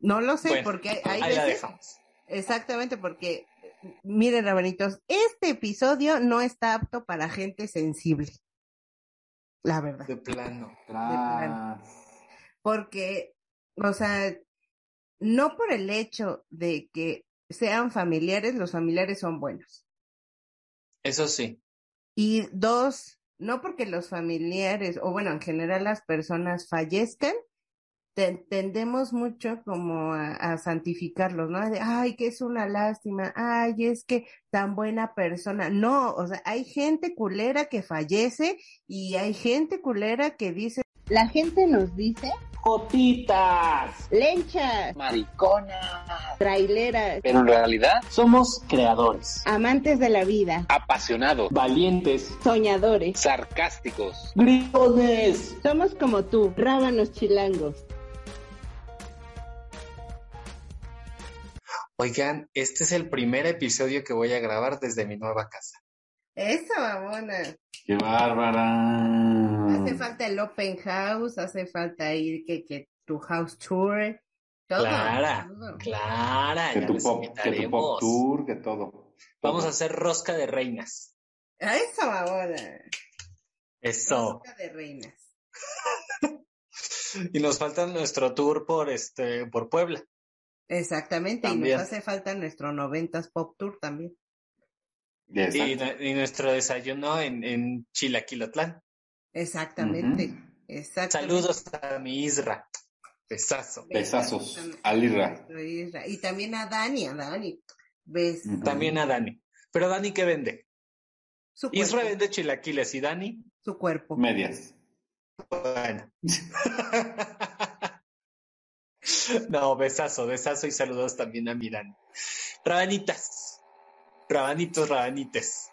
No lo sé, porque hay, ahí la dejamos. Exactamente, porque miren, rabanitos, este episodio no está apto para gente sensible. La verdad. De plano. De plano. Porque, o sea, no por el hecho de que sean familiares, los familiares son buenos. Eso sí. Y dos, no porque los familiares, o bueno, en general las personas fallezcan, tendemos mucho como a, santificarlos, ¿no? De, ay, que es una lástima, ay, es que tan buena persona. No, o sea, hay gente culera que fallece y hay gente culera que dice... La gente nos dice... Jotitas, lenchas, mariconas, traileras. Pero en realidad somos creadores, amantes de la vida, apasionados, valientes, soñadores, sarcásticos, gritones. Somos como tú, rábanos chilangos. Oigan, este es el primer episodio que voy a grabar desde mi nueva casa. Eso, mamona. ¡Qué bárbara! Hace falta el open house, hace falta ir que, que tu house tour. Todo, clara, clara, que tu, pop, que tu pop tour, que todo. Vamos a hacer rosca de reinas. Eso, mamona. Eso. Rosca de reinas. y nos falta nuestro tour por este, por Puebla. Exactamente, y nos hace falta nuestro noventas pop tour también. Y, nuestro desayuno en, en Chilaquilotlán. Exactamente, Saludos a mi Isra. Besazo. Besazos al Isra. Y también a Dani, a Dani. ¿Ves? También a Dani. Pero Dani, ¿qué vende? Su Isra vende chilaquiles y Dani. Su cuerpo. Medias. Bueno. No, besazo, besazo y saludos también a Miran. Rabanitas, rabanitos, rabanites.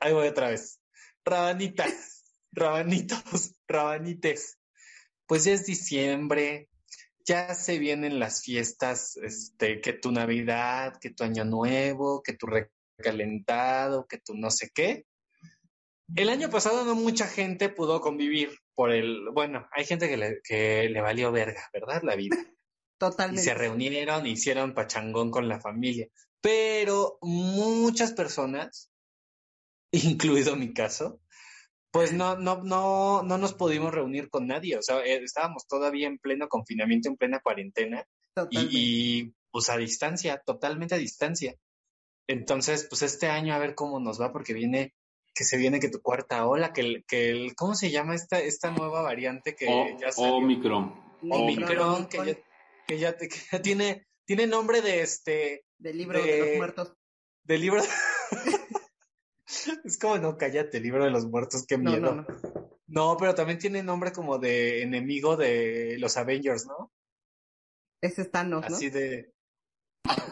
Ahí voy otra vez. Rabanitas, rabanitos, rabanites. Pues ya es diciembre, ya se vienen las fiestas, este, que tu Navidad, que tu Año Nuevo, que tu recalentado, que tu no sé qué. El año pasado no mucha gente pudo convivir por el, bueno, hay gente que le, que le valió verga, ¿verdad? La vida. Totalmente. Y se reunieron, hicieron pachangón con la familia. Pero muchas personas, incluido mi caso, pues no, no, no, no nos pudimos reunir con nadie. O sea, eh, estábamos todavía en pleno confinamiento, en plena cuarentena. Y, y, pues a distancia, totalmente a distancia. Entonces, pues este año a ver cómo nos va, porque viene que se viene que tu cuarta ola, que el, que el ¿cómo se llama esta, esta nueva variante que ya salió? Omicron. Omicron, que ya, que ya, que ya tiene, tiene nombre de este... Del libro de, los muertos. Del libro... es como, no, cállate, libro de los muertos, qué miedo. No, no, pero también tiene nombre como de enemigo de los Avengers, ¿no? Ese es Thanos, ¿no? Así de...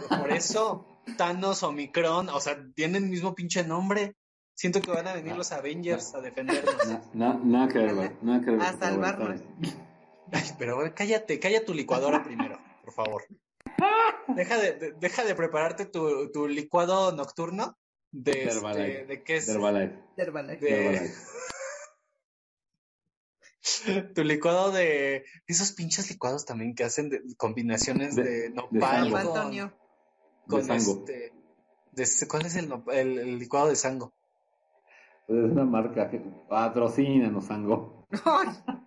Por eso, Thanos, Omicron, o sea, tienen el mismo pinche nombre. Siento que van a venir los Avengers a defendernos. Nada que ver, nada que ver. A salvarnos. Ay, pero cállate, calla tu licuadora primero, por favor. Deja de, deja de prepararte tu, tu licuado nocturno de, este, de qué es. Herbalife. Herbalife. tu licuado de esos pinches licuados también que hacen de, combinaciones de, nopal con, Antonio. con sango. Este, ¿Cuál es el, el, el licuado de sango? Es una marca que patrocina nos sango.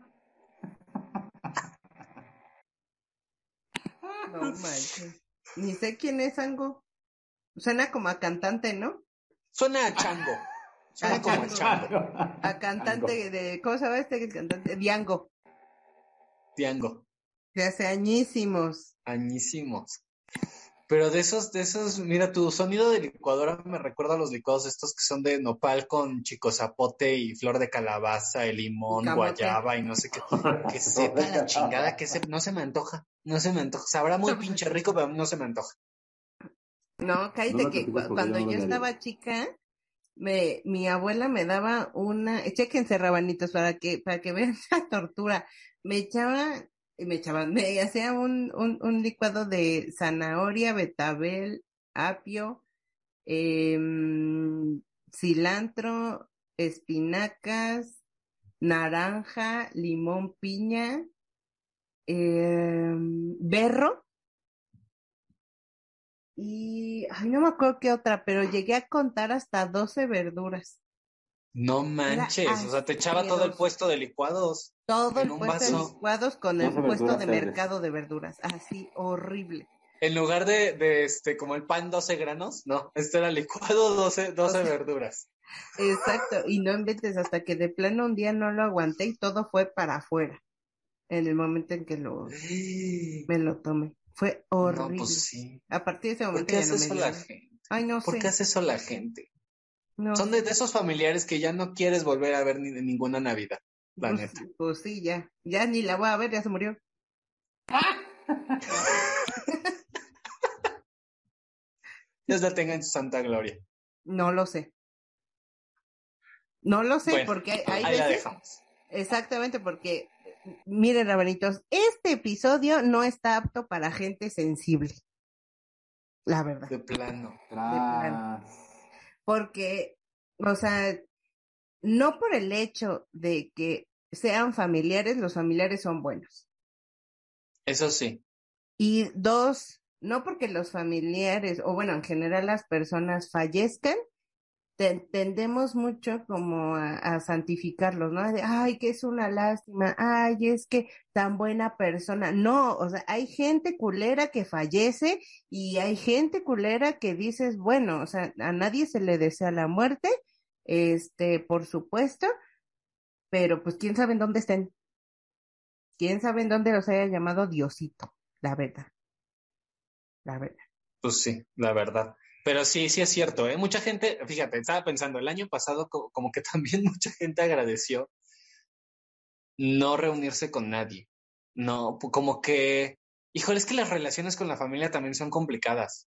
No manches. Ni sé quién es Sango. Suena como a cantante, ¿no? Suena a chango. Suena como a chango. A cantante de. ¿Cómo se llama este cantante? Diango. Diango. De hace añísimos. Añísimos. Pero de esos, de esos, mira, tu sonido de licuadora me recuerda a los licuados estos que son de nopal con chico zapote y flor de calabaza, el limón, guayaba y no sé qué. Que sepa la chingada, que se, no se me antoja, no se me antoja. Sabrá muy pinche rico, pero no se me antoja. No, cállate que cuando yo estaba chica, me, mi abuela me daba una, chequense rabanitos para que, para que vean la tortura. Me echaba y me echaban, me hacía un, un, un licuado de zanahoria, betabel, apio, eh, cilantro, espinacas, naranja, limón, piña, eh, berro. Y, ay, no me acuerdo qué otra, pero llegué a contar hasta 12 verduras. No manches, o sea, te echaba todo el puesto de licuados. Todo En el un puesto de vaso. licuados con el 12 puesto verduras de mercado de verduras. Así, horrible. En lugar de, de este, como el pan 12 granos, no, este era licuado 12, 12 verduras. Exacto, y no inventes hasta que de plano un día no lo aguanté y todo fue para afuera. En el momento en que lo me lo tomé. Fue horrible. No, pues sí. A partir de ese ¿Por momento qué ya hace no me eso dio la gente? Ay, no ¿Por sé. qué hace eso la gente? No Son de, de esos familiares que ya no quieres volver a ver ni de ninguna Navidad, la Pues, neta. pues sí, ya. Ya ni la voy a ver, ya se murió. Dios la tenga en su santa gloria. No lo sé. No lo sé, Bueno, porque hay, veces. Exactamente, porque, miren, rabanitos, este episodio no está apto para gente sensible. La verdad. De plano. Tras. Porque, o sea, no por el hecho de que sean familiares, los familiares son buenos. Eso sí. Y dos, no porque los familiares, o bueno, en general las personas fallezcan, tendemos mucho como a, a santificarlos, ¿no? De, ay, que es una lástima, ay, es que tan buena persona. No, o sea, hay gente culera que fallece y hay gente culera que dices, bueno, o sea, a nadie se le desea la muerte, este, por supuesto, pero pues quién sabe en dónde estén. Quién sabe en dónde los haya llamado Diosito, la verdad. La verdad. Pues sí, la verdad. Pero sí, sí es cierto, ¿eh? Mucha gente, fíjate, estaba pensando, el año pasado co- como que también mucha gente agradeció no reunirse con nadie. No, como que, híjole, es que las relaciones con la familia también son complicadas.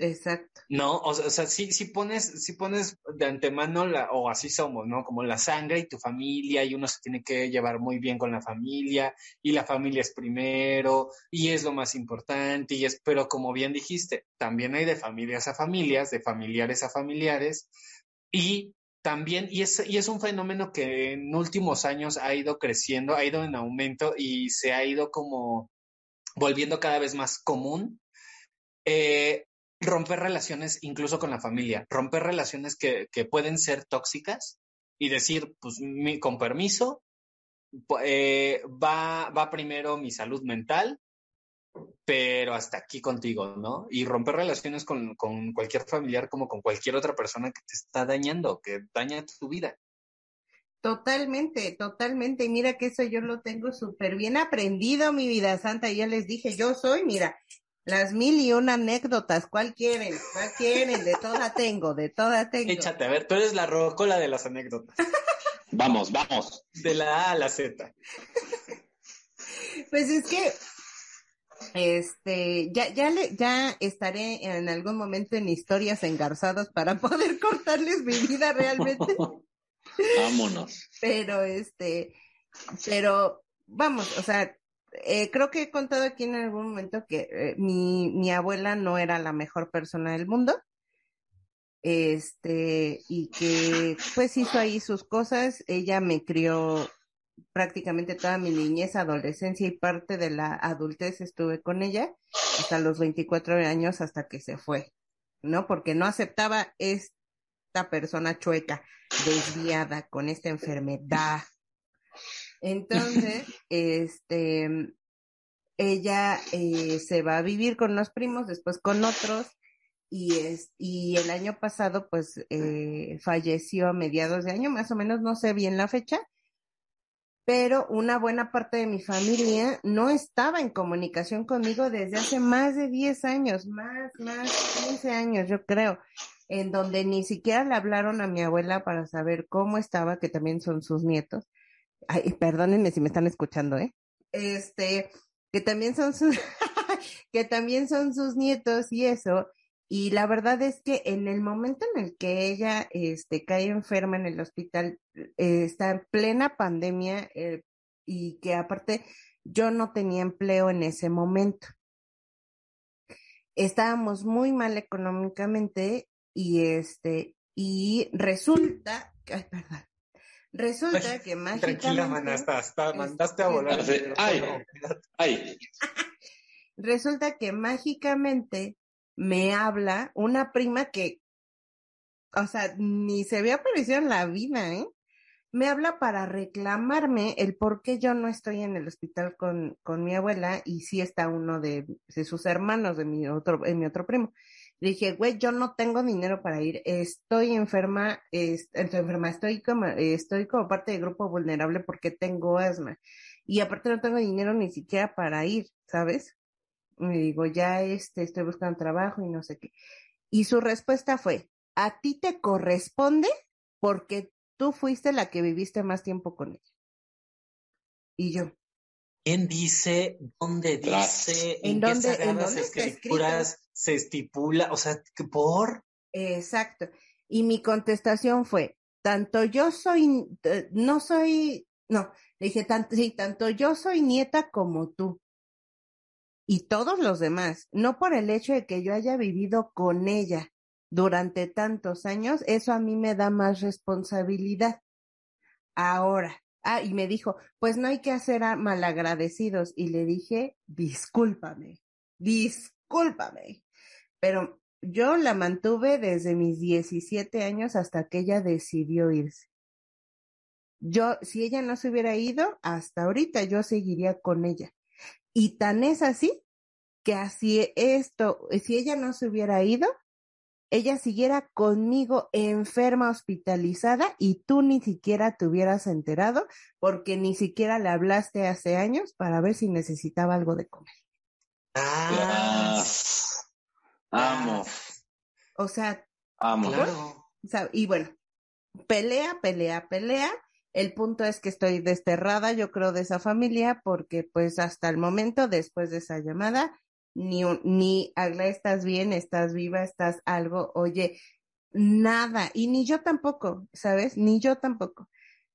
Exacto. No, o sea, o sea, sí, sí pones, sí pones de antemano o así somos, ¿no? Como la sangre y tu familia, y uno se tiene que llevar muy bien con la familia, y la familia es primero, y es lo más importante, y es, pero como bien dijiste, también hay de familias a familias, de familiares a familiares, y también, y es, y es un fenómeno que en últimos años ha ido creciendo, ha ido en aumento y se ha ido como volviendo cada vez más común. Eh, romper relaciones incluso con la familia, romper relaciones que, que pueden ser tóxicas y decir, pues mi- con permiso, eh, va, va primero mi salud mental, pero hasta aquí contigo, ¿no? Y romper relaciones con, con cualquier familiar como con cualquier otra persona que te está dañando, que daña tu vida. Totalmente, totalmente. Y mira que eso yo lo tengo súper bien aprendido, mi vida santa. Ya les dije, yo soy, mira, las mil y una anécdotas. ¿Cuál quieren? ¿Cuál quieren? De toda tengo, de toda tengo. Échate, a ver, tú eres la rocola de las anécdotas, Vamos, vamos. de la A a la Z. Pues es que, este, ya, ya le, ya estaré en algún momento en historias engarzadas para poder contarles mi vida realmente. Vámonos. pero este, pero vamos, o sea, eh, creo que he contado aquí en algún momento que eh, mi, mi abuela no era la mejor persona del mundo, este, y que pues hizo ahí sus cosas, ella me crió prácticamente toda mi niñez, adolescencia y parte de la adultez estuve con ella hasta los 24 años hasta que se fue, ¿no? Porque no aceptaba esta persona chueca, desviada, con esta enfermedad. Entonces, este, ella eh, se va a vivir con los primos, después con otros, y es, y el año pasado, pues, eh, falleció a mediados de año, más o menos, no sé bien la fecha, pero una buena parte de mi familia no estaba en comunicación conmigo desde hace más de 10 años, más, más, 15 años, yo creo, en donde ni siquiera le hablaron a mi abuela para saber cómo estaba, que también son sus nietos. Ay, perdónenme si me están escuchando, ¿eh? Este, que también son sus, que también son sus nietos y eso. Y la verdad es que en el momento en el que ella este, cae enferma en el hospital, eh, está en plena pandemia eh, y que aparte yo no tenía empleo en ese momento. Estábamos muy mal económicamente y este, y resulta, ay, perdón, resulta que Tranquila, mágicamente, mana, hasta, hasta mandaste a volar. Ay. Ay, resulta que mágicamente me habla una prima que, o sea, ni se había aparecido en la vida, ¿eh? Me habla para reclamarme el por qué yo no estoy en el hospital con, con mi abuela y sí está uno de, de sus hermanos, de mi otro, de mi otro primo. Le dije, güey, yo no tengo dinero para ir, estoy enferma, es- estoy enferma, estoy como, estoy como parte del grupo vulnerable porque tengo asma. Y aparte no tengo dinero ni siquiera para ir, ¿sabes? Me digo, ya este, estoy buscando trabajo y no sé qué. Y su respuesta fue, a ti te corresponde porque tú fuiste la que viviste más tiempo con ella. Y yo, ¿Quién dice? ¿Dónde dice? ¿En ¿En, qué dónde- en dónde escrituras se estipula? O sea, ¿que ¿por? Exacto. Y mi contestación fue, tanto yo soy, eh, no soy, no, le dije, tanto, sí, tanto yo soy nieta como tú. Y todos los demás, no por el hecho de que yo haya vivido con ella durante tantos años, eso a mí me da más responsabilidad. Ahora, ah, y me dijo, pues no hay que hacer a malagradecidos. Y le dije, discúlpame, discúlpame. Pero yo la mantuve desde mis 17 años hasta que ella decidió irse. Yo, si ella no se hubiera ido, hasta ahorita yo seguiría con ella. Y tan es así que así esto, si ella no se hubiera ido, ella siguiera conmigo enferma, hospitalizada y tú ni siquiera te hubieras enterado porque ni siquiera le hablaste hace años para ver si necesitaba algo de comer. Ah, Amo, O sea, amo. claro. O sea, y bueno, pelea, pelea, pelea. El punto es que estoy desterrada, yo creo, de esa familia, porque pues hasta el momento, después de esa llamada, ni, un- ni, Agla, estás bien, estás viva, estás algo, oye, nada, y ni yo tampoco, ¿sabes? Ni yo tampoco.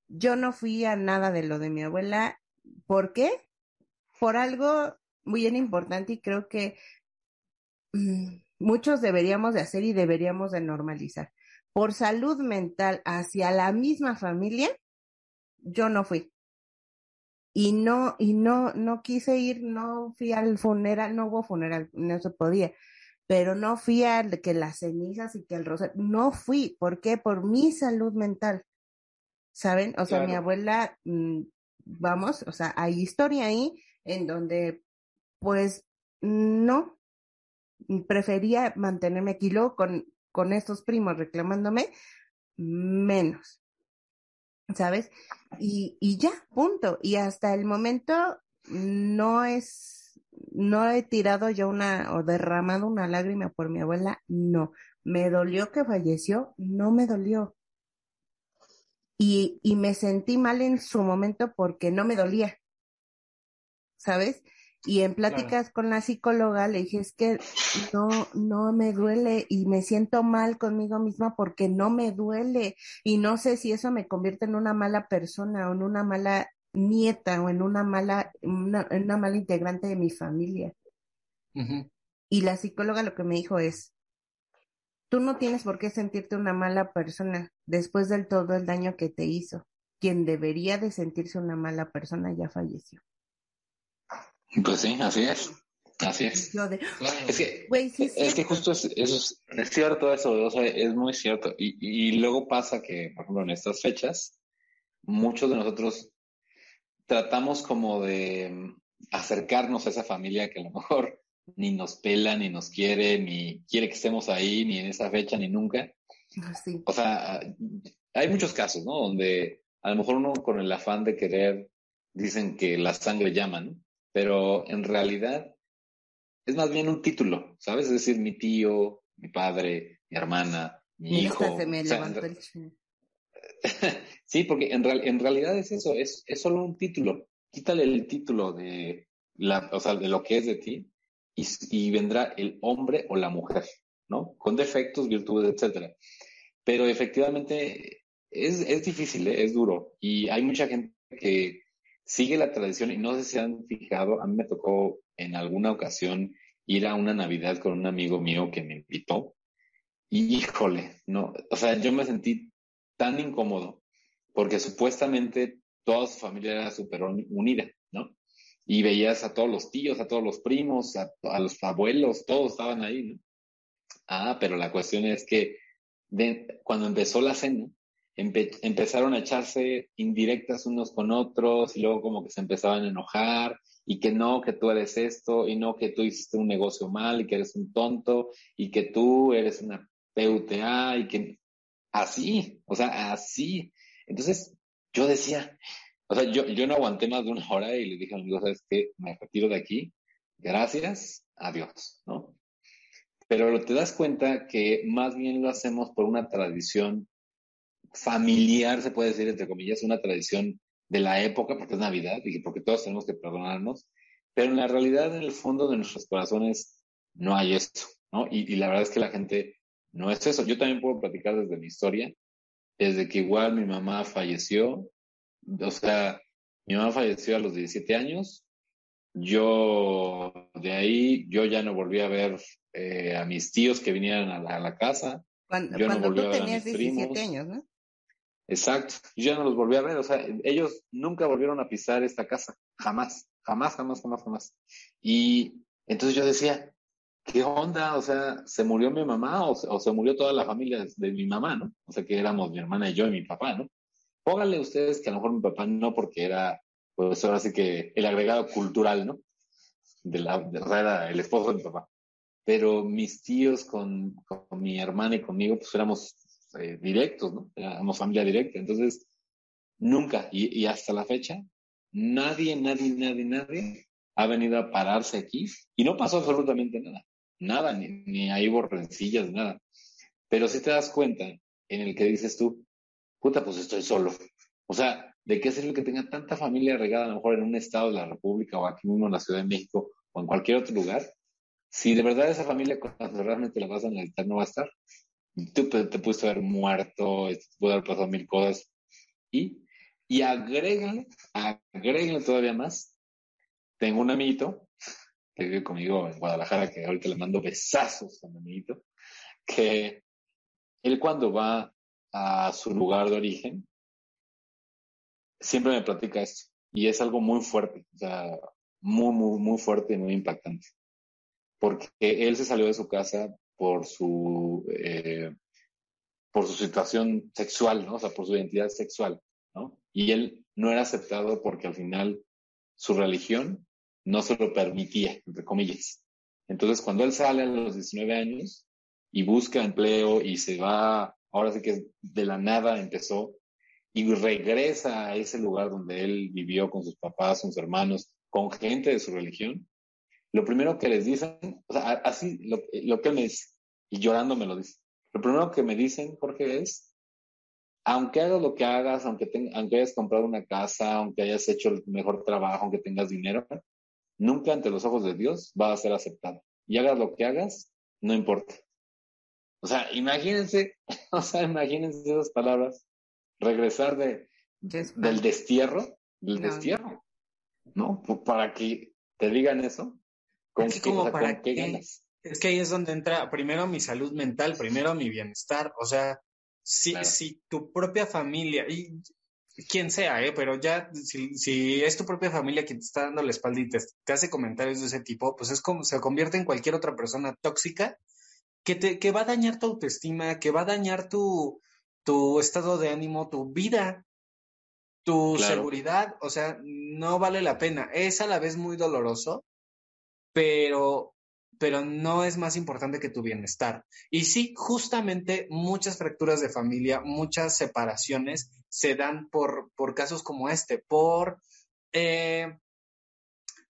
Yo no fui a nada de lo de mi abuela. ¿Por qué? Por algo muy bien importante y creo que mm, muchos deberíamos de hacer y deberíamos de normalizar por salud mental hacia la misma familia, yo no fui. Y no, y no, no quise ir, no fui al funeral, no hubo funeral, no se podía, pero no fui al que las cenizas y que el rosario, no fui, ¿por qué? Por mi salud mental, ¿saben? O sea, mi abuela, mm, vamos, o sea, hay historia ahí en donde, pues, no, prefería mantenerme aquí luego con, con estos primos reclamándome menos, ¿sabes? Y, y ya, punto. Y hasta el momento no es, no he tirado yo una o derramado una lágrima por mi abuela, no. Me dolió que falleció, no me dolió. Y, y me sentí mal en su momento porque no me dolía, ¿sabes? Y en pláticas con la psicóloga le dije, es que no, no me duele y me siento mal conmigo misma porque no me duele y no sé si eso me convierte en una mala persona o en una mala nieta o en una mala, una, una mala integrante de mi familia. Y la psicóloga lo que me dijo es, tú no tienes por qué sentirte una mala persona después del todo el daño que te hizo. Quien debería de sentirse una mala persona ya falleció. Pues sí, así es. Así es. Yo de, Claro. Es que, sí, es que cierto". justo es, eso es, es cierto eso, o sea, es muy cierto. Y, y luego pasa que, por ejemplo, en estas fechas, muchos de nosotros tratamos como de mm, acercarnos a esa familia que a lo mejor ni nos pela, ni nos quiere, ni quiere que estemos ahí, ni en esa fecha, ni nunca. Sí, O sea, hay muchos casos, ¿no? Donde a lo mejor uno con el afán de querer dicen que la sangre llama, ¿no? Pero en realidad es más bien un título, ¿sabes? Es decir, mi tío, mi padre, mi hermana, mi Mira, hijo. se me o sea, en sí, porque en, real- en realidad es eso, es, es solo un título. Quítale el título de, la, o sea, de lo que es de ti y, y vendrá el hombre o la mujer, ¿no? Con defectos, virtudes, etcétera. Pero efectivamente es, es difícil, ¿eh? es duro. Y hay mucha gente que sigue la tradición y no sé si han fijado, a mí me tocó en alguna ocasión ir a una Navidad con un amigo mío que me invitó. Y híjole, no, o sea, yo me sentí tan incómodo porque supuestamente toda su familia era súper uni- unida, ¿no? y veías a todos los tíos, a todos los primos, a, los abuelos, todos estaban ahí, ¿no? Ah, pero la cuestión es que cuando empezó la cena, empe empezaron a echarse indirectas unos con otros y luego como que se empezaban a enojar y que no, que tú eres esto y no, que tú hiciste un negocio mal y que eres un tonto y que tú eres una PUTA y que así, o sea, así. Entonces yo decía, o sea, yo, yo no aguanté más de una hora y le dije a mi amigo, ¿sabes qué? Me retiro de aquí, gracias, adiós, ¿no? Pero te das cuenta que más bien lo hacemos por una tradición familiar, se puede decir, entre comillas, una tradición de la época, porque es Navidad y porque todos tenemos que perdonarnos, pero en la realidad, en el fondo de nuestros corazones, no hay esto, ¿no? Y, y la verdad es que la gente no es eso. Yo también puedo platicar desde mi historia, desde que igual mi mamá falleció, o sea, mi mamá falleció a los 17 años, yo de ahí, yo ya no volví a ver eh, a mis tíos que vinieran a la, a la casa. Cuando, yo no volví a ver a mis 17 primos. años, ¿no? Exacto, yo ya no los volví a ver, o sea, ellos nunca volvieron a pisar esta casa, jamás, jamás, jamás, jamás, jamás. Y entonces yo decía, ¿qué onda? O sea, ¿se murió mi mamá o se, o se murió toda la familia de, mi mamá, ¿no? O sea, que éramos mi hermana y yo y mi papá, ¿no? Pónganle ustedes que a lo mejor mi papá no, porque era, pues ahora sí que el agregado cultural, ¿no? De la, de, o sea, era el esposo de mi papá. Pero mis tíos con, con mi hermana y conmigo, pues éramos eh, directos, ¿no? Éramos familia directa. Entonces, nunca, y, hasta la fecha, nadie, nadie, nadie, nadie ha venido a pararse aquí y no pasó absolutamente nada. Nada, ni, ni hay borrencillas, nada. Pero si te das cuenta en el que dices tú, puta, pues estoy solo. O sea, ¿de qué sirve que tenga tanta familia regada a lo mejor en un estado de la República o aquí mismo en la Ciudad de México o en cualquier otro lugar? Si de verdad esa familia cuando realmente la vas a necesitar no va a estar. Tú te, te pudiste haber muerto, te puede haber pasado mil cosas. Y, y agrégale, agrégale todavía más. Tengo un amiguito que vive conmigo en Guadalajara, que ahorita le mando besazos a mi amiguito, que él cuando va a su lugar de origen, siempre me platica esto. Y es algo muy fuerte, o sea, muy, muy, muy fuerte y muy impactante. Porque él se salió de su casa por su, eh, por su situación sexual, ¿no? O sea, por su identidad sexual, ¿no? Y él no era aceptado porque al final su religión no se lo permitía, entre comillas. Entonces, cuando él sale a los 19 años y busca empleo y se va, ahora sí que de la nada empezó, y regresa a ese lugar donde él vivió con sus papás, sus hermanos, con gente de su religión, lo primero que les dicen, o sea, así lo, lo que él me dice, y llorando me lo dice, lo primero que me dicen, Jorge, es, aunque hagas lo que hagas, aunque, te, aunque hayas comprado una casa, aunque hayas hecho el mejor trabajo, aunque tengas dinero, nunca ante los ojos de Dios vas a ser aceptado. Y hagas lo que hagas, no importa. O sea, imagínense, o sea, imagínense esas palabras, regresar de, del destierro, del no. destierro, ¿no? Para que te digan eso, ¿con, qué, como o sea, para ¿con qué ganas? Es que ahí es donde entra primero mi salud mental, primero mi bienestar, o sea, si, claro. si tu propia familia, y quien sea, ¿eh? pero ya si, si, es tu propia familia quien te está dando la espalda y te, te, hace comentarios de ese tipo, pues es como se convierte en cualquier otra persona tóxica que, te, que va a dañar tu autoestima, que va a dañar tu, tu estado de ánimo, tu vida, tu claro. seguridad, o sea, no vale la pena. Es a la vez muy doloroso, pero, pero no es más importante que tu bienestar. Y sí, justamente muchas fracturas de familia, muchas separaciones se dan por, por casos como este, por, eh,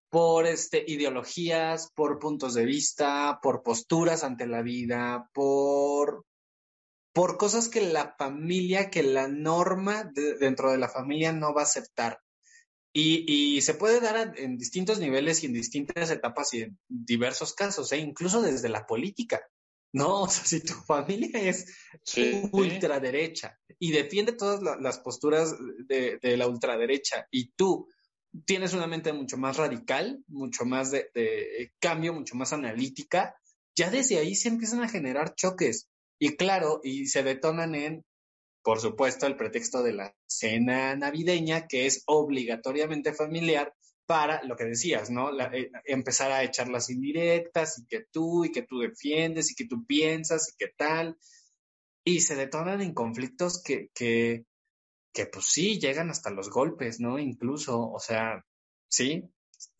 por este, ideologías, por puntos de vista, por posturas ante la vida, por, por cosas que la familia, que la norma de, dentro de la familia no va a aceptar. Y, y, se puede dar en distintos niveles y en distintas etapas y en diversos casos, ¿eh? incluso desde la política. No, o sea, si tu familia es sí, ultraderecha y defiende todas la, las posturas de, de, la ultraderecha y tú tienes una mente mucho más radical, mucho más de, de cambio, mucho más analítica, ya desde ahí se empiezan a generar choques. Y claro, y se detonan en por supuesto, el pretexto de la cena navideña, que es obligatoriamente familiar, para lo que decías, ¿no? Eh, empezar a echar las indirectas y que tú y que tú defiendes y que tú piensas y que tal. Y se detonan en conflictos que, que, que pues sí, llegan hasta los golpes, ¿no? Incluso, o sea, sí,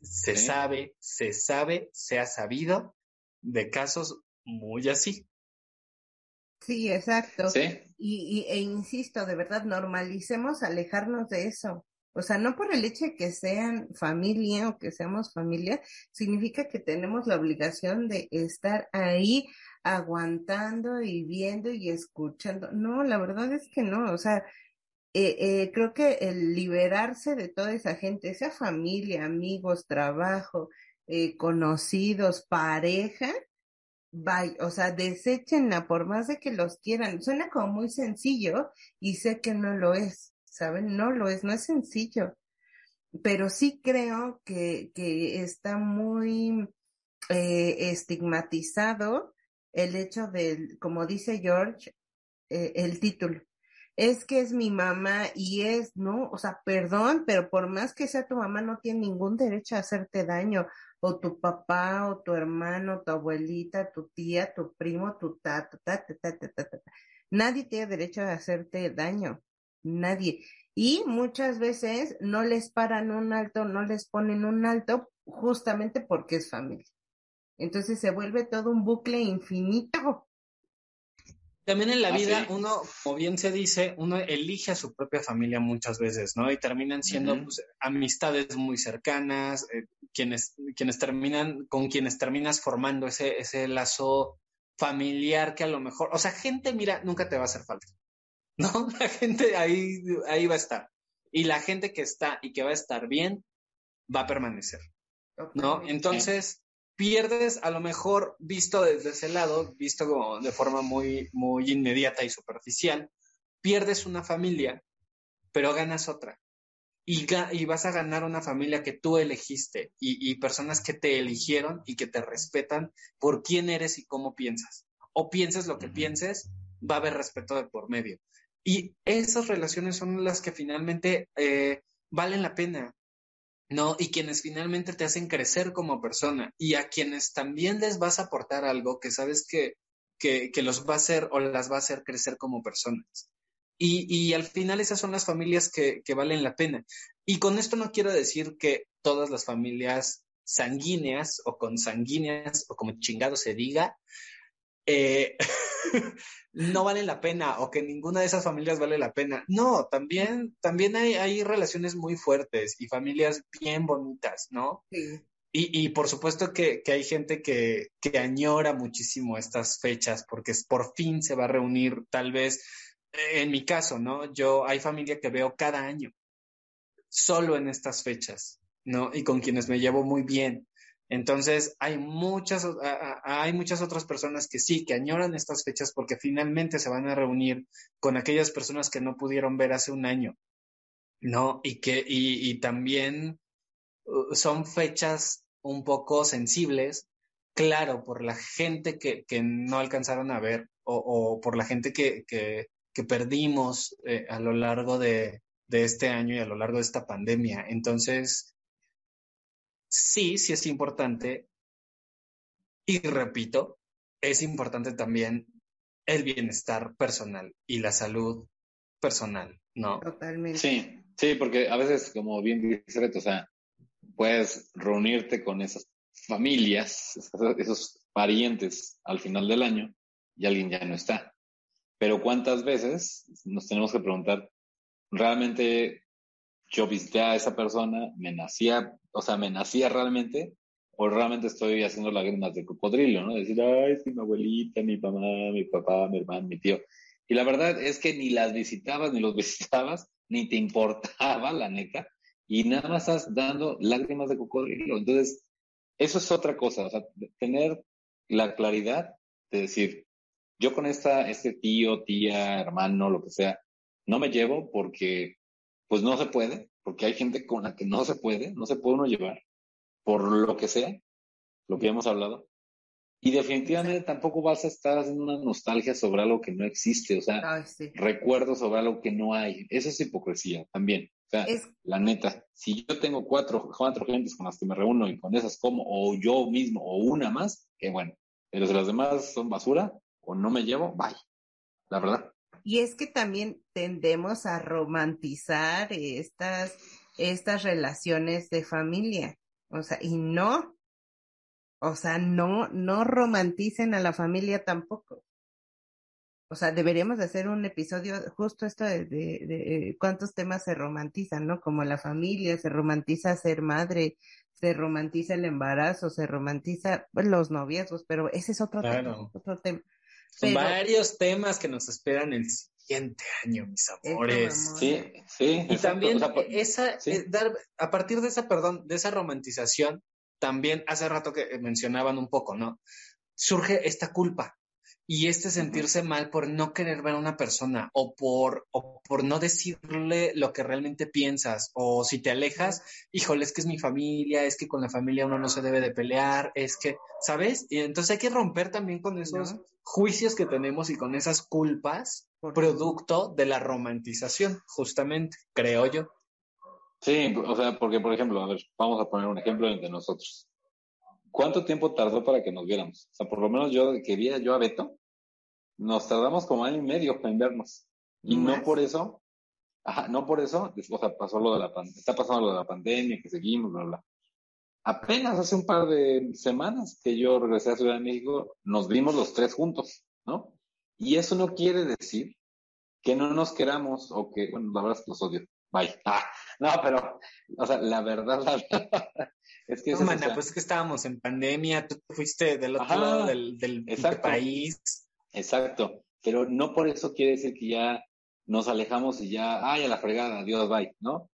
se sabe, se sabe, se ha sabido de casos muy así. Sí, exacto. Sí. Y, e insisto, de verdad, normalicemos alejarnos de eso. O sea, no por el hecho de que sean familia o que seamos familia, significa que tenemos la obligación de estar ahí aguantando y viendo y escuchando. No, la verdad es que no. O sea, eh, eh, creo que el liberarse de toda esa gente, sea familia, amigos, trabajo, eh, conocidos, pareja, vaya, o sea, deséchenla por más de que los quieran. Suena como muy sencillo y sé que no lo es, ¿saben? No lo es, no es sencillo. Pero sí creo que, que está muy estigmatizado el hecho de, como dice George, el título es que es mi mamá y es, ¿no? O sea, perdón, pero por más que sea tu mamá, no tiene ningún derecho a hacerte daño. O tu papá, o tu hermano, tu abuelita, tu tía, tu primo, tu tata, tata, tata, tata. Nadie tiene derecho a hacerte daño. Nadie. Y muchas veces no les paran un alto, no les ponen un alto justamente porque es familia. Entonces se vuelve todo un bucle infinito. También en la vida uno, como bien se dice, uno elige a su propia familia muchas veces, ¿no? Y terminan siendo pues, amistades muy cercanas, eh, quienes, quienes terminan, con quienes terminas formando ese, ese lazo familiar que a lo mejor, o sea, gente, mira, nunca te va a hacer falta, ¿no? La gente ahí, ahí va a estar. Y la gente que está y que va a estar bien, va a permanecer, ¿no? Entonces, pierdes a lo mejor visto desde ese lado, visto de forma muy, muy inmediata y superficial, pierdes una familia, pero ganas otra. Y, y vas a ganar una familia que tú elegiste y, y, personas que te eligieron y que te respetan por quién eres y cómo piensas. O pienses lo que pienses, va a haber respeto de por medio. Y esas relaciones son las que finalmente eh, valen la pena. ¿No? Y quienes finalmente te hacen crecer como persona y a quienes también les vas a aportar algo que sabes que, que, los va a hacer o las va a hacer crecer como personas. Y, y al final esas son las familias que, que, valen la pena. Y con esto no quiero decir que todas las familias sanguíneas o consanguíneas o como chingado se diga, eh, no vale la pena o que ninguna de esas familias vale la pena. No, también, también hay, hay relaciones muy fuertes y familias bien bonitas, ¿no? Y, y, por supuesto que, que hay gente que, que, añora muchísimo estas fechas porque por fin se va a reunir, tal vez, en mi caso, ¿no? Yo hay familia que veo cada año, solo en estas fechas, ¿no? Y con quienes me llevo muy bien. Entonces, hay muchas, hay muchas otras personas que sí, que añoran estas fechas porque finalmente se van a reunir con aquellas personas que no pudieron ver hace un año, ¿no? Y que, y, también uh, son fechas un poco sensibles, claro, por la gente que, que no alcanzaron a ver o, por la gente que, que, perdimos eh, a lo largo de, de este año y a lo largo de esta pandemia. Entonces, sí, sí es importante. Y repito, es importante también el bienestar personal y la salud personal, ¿no? Totalmente. Sí, sí, porque a veces, como bien dice Reto, o sea, puedes reunirte con esas familias, esos parientes al final del año y alguien ya no está. Pero ¿cuántas veces nos tenemos que preguntar, realmente yo visité a esa persona, me nacía, o sea, me nacía realmente, o realmente estoy haciendo lágrimas de cocodrilo, ¿no? Decir, ay, sí, mi abuelita, mi mamá, mi papá, mi hermano, mi tío. Y la verdad es que ni las visitabas, ni los visitabas, ni te importaba, la neta, y nada más estás dando lágrimas de cocodrilo. Entonces, eso es otra cosa, o sea, tener la claridad de decir, yo con esta, este tío, tía, hermano, lo que sea, no me llevo porque pues no se puede, porque hay gente con la que no se puede, no se puede uno llevar, por lo que sea, lo que hemos hablado. Y definitivamente tampoco vas a estar haciendo una nostalgia sobre algo que no existe, o sea, recuerdos sobre algo que no hay. Eso es hipocresía también. O sea, la neta, si yo tengo cuatro, cuatro gentes con las que me reúno y con esas como, o yo mismo, o una más, que bueno, pero si las demás son basura o no me llevo, bye. La verdad. Y es que también tendemos a romantizar estas, estas relaciones de familia. O sea, y no, o sea, no, no romanticen a la familia tampoco. O sea, deberíamos hacer un episodio justo esto de, de, cuántos temas se romantizan, ¿no? Como la familia, se romantiza ser madre, se romantiza el embarazo, se romantiza los noviazgos, pero ese es otro tema. Otro tema. Son varios temas que nos esperan el siguiente año, mis amores. Sí, sí. Y también esa, eh, dar, a partir de esa, perdón, de esa romantización, también hace rato que mencionaban un poco, ¿no? Surge esta culpa y este sentirse mal por no querer ver a una persona o por, o por no decirle lo que realmente piensas o si te alejas, híjole, es que es mi familia, es que con la familia uno no se debe de pelear, es que, ¿sabes? Y entonces hay que romper también con esos juicios que tenemos y con esas culpas producto de la romantización, justamente, creo yo. Sí, o sea, porque por ejemplo, a ver, vamos a poner un ejemplo entre nosotros. ¿Cuánto tiempo tardó para que nos viéramos? O sea, por lo menos yo que vi yo a Beto, nos tardamos como año y medio en vernos. Y no por eso, ajá, no por eso, o sea, pasó lo de la pandemia, está pasando lo de la pandemia, que seguimos, bla, bla. Apenas hace un par de semanas que yo regresé a Ciudad de México, nos vimos los tres juntos, ¿no? Y eso no quiere decir que no nos queramos o que, bueno, la verdad es que los odio. Bye. Ah, no, pero, o sea, la verdad, la verdad es que... No, pues es que estábamos en pandemia, tú fuiste del otro lado del, del país. Exacto, pero no por eso quiere decir que ya nos alejamos y ya, ay, a la fregada, adiós, bye, ¿no?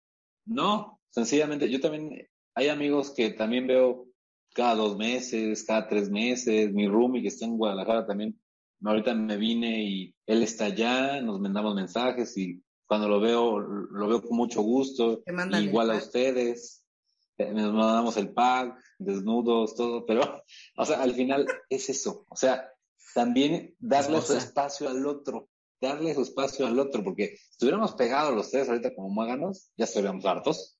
No, sencillamente, yo también, hay amigos que también veo cada dos meses, cada tres meses, mi roomie que está en Guadalajara también, ahorita me vine y él está allá, nos mandamos mensajes y cuando lo veo, lo veo con mucho gusto, igual a ustedes, nos mandamos el pack, desnudos, todo, pero, o sea, al final es eso, o sea, también darle su espacio al otro, darle su espacio al otro, porque si estuviéramos pegados los tres ahorita como muéganos, ya estaríamos hartos.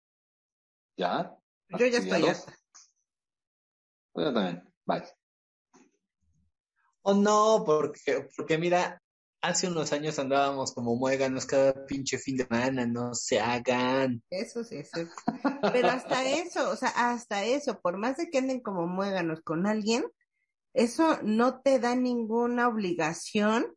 ¿Ya? Yo ya estoy harta. Pues yo también. Bye. Oh, no, porque, porque mira, hace unos años andábamos como muéganos cada pinche fin de semana, no se hagan. Eso sí, eso. Pero hasta eso, o sea, hasta eso, por más de que anden como muéganos con alguien, eso no te da ninguna obligación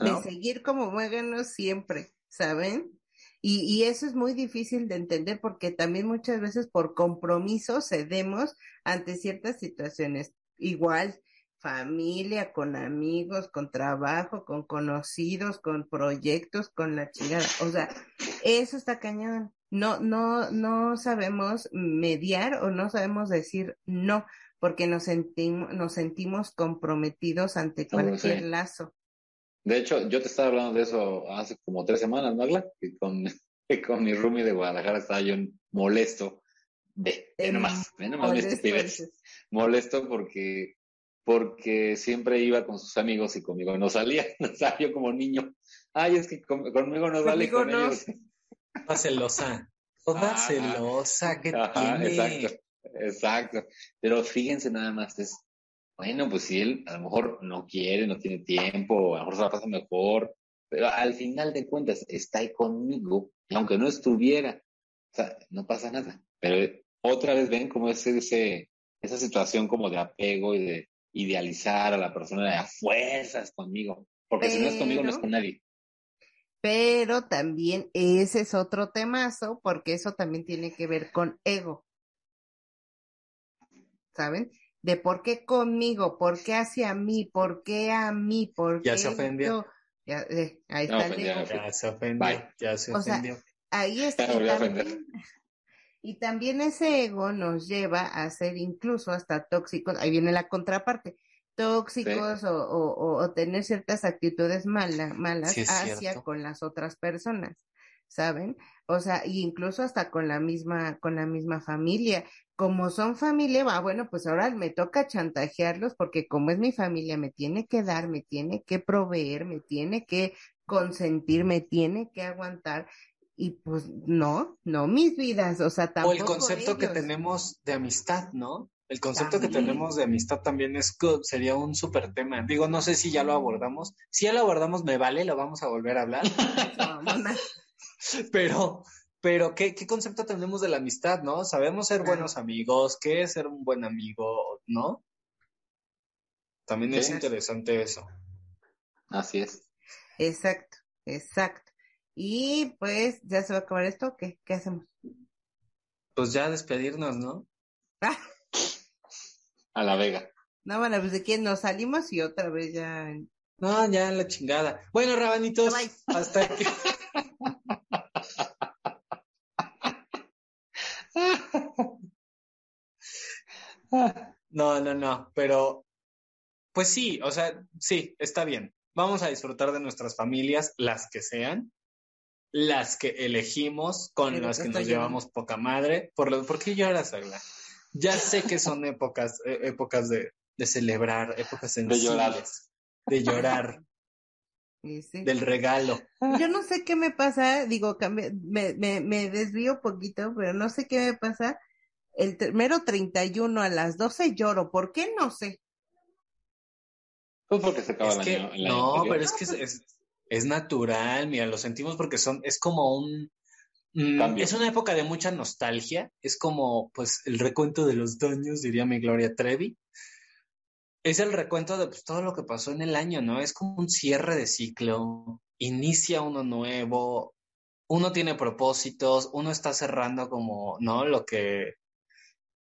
de seguir como muéganos siempre, ¿saben? Y, y, eso es muy difícil de entender porque también muchas veces por compromiso cedemos ante ciertas situaciones. Igual, familia, con amigos, con trabajo, con conocidos, con proyectos, con la chingada. O sea, eso está cañón. No, no, no sabemos mediar o no sabemos decir no porque nos sentimos, nos sentimos comprometidos ante cualquier lazo. De hecho, yo te estaba hablando de eso hace como tres semanas, ¿no, Que con, con mi roomie de Guadalajara estaba yo molesto. De, de nomás, de nomás Molesto porque, porque siempre iba con sus amigos y conmigo no salía. No yo como niño. Ay, es que conmigo no vale con no. ellos. Toda celosa. Toda celosa que tiene. Exacto. Exacto. Pero fíjense nada más, es, bueno, pues si él a lo mejor no quiere, no tiene tiempo, a lo mejor se la pasa mejor, pero al final de cuentas está ahí conmigo, y aunque no estuviera, o sea, no pasa nada. Pero otra vez ven cómo es ese, esa situación como de apego y de idealizar a la persona de a fuerzas conmigo, porque si no es conmigo no es con nadie. Pero también ese es otro temazo, porque eso también tiene que ver con ego. ¿saben? De por qué conmigo, por qué hacia mí, por qué a mí, por qué ya se ofendió. Ya, eh, ahí está el. Ya se ofendió, ya se ofendió. ahí está. Y también, ese ego nos lleva a ser incluso hasta tóxicos, ahí viene la contraparte, tóxicos o, o, o, tener ciertas actitudes malas hacia con las otras personas, ¿saben? O sea, incluso hasta con la misma, con la misma familia como son familia, va, bueno, pues ahora me toca chantajearlos porque como es mi familia, me tiene que dar, me tiene que proveer, me tiene que consentir, me tiene que aguantar. Y pues no, no mis vidas, o sea, tampoco O el concepto que tenemos de amistad, ¿no? El concepto que tenemos de amistad también es sería un súper tema. Digo, no sé si ya lo abordamos. Si ya lo abordamos, me vale, lo vamos a volver a hablar. Pero, pero ¿qué, qué concepto tenemos de la amistad, no? Sabemos ser Claro. buenos amigos, qué es ser un buen amigo, ¿no? También es interesante eso. Así es. Exacto, exacto. Y pues, ¿ya se va a acabar esto? ¿Qué? ¿Qué hacemos? Pues ya despedirnos, ¿no? Ah, A la Vega. no, bueno, pues de quién nos salimos y otra vez ya. No, ya la chingada. Bueno, rabanitos, Bye. hasta aquí. No, no, no, pero pues sí, o sea, sí, está bien. Vamos a disfrutar de nuestras familias, las que sean, las que elegimos, con Pero las que nos llevamos poca madre. Por, lo, ¿por qué lloras, Agla? Ya sé que son épocas, eh, épocas de, de celebrar, épocas De llorar. sensibles, de llorar, y sí. del regalo. Yo no sé qué me pasa, digo, cambié- me, me, me desvío poquito, pero no sé qué me pasa. El mero 31 a las 12 lloro, ¿por qué? No sé. Pues porque se acaba Es el que, año. el año no, pero es que es, es, es natural, mira, lo sentimos porque son, es como un, mm, es una época de mucha nostalgia, es como, pues, el recuento de los daños, diría mi Gloria Trevi. Es el recuento de pues, todo lo que pasó en el año, ¿no? Es como un cierre de ciclo, inicia uno nuevo, uno tiene propósitos, uno está cerrando como, ¿no? Lo que,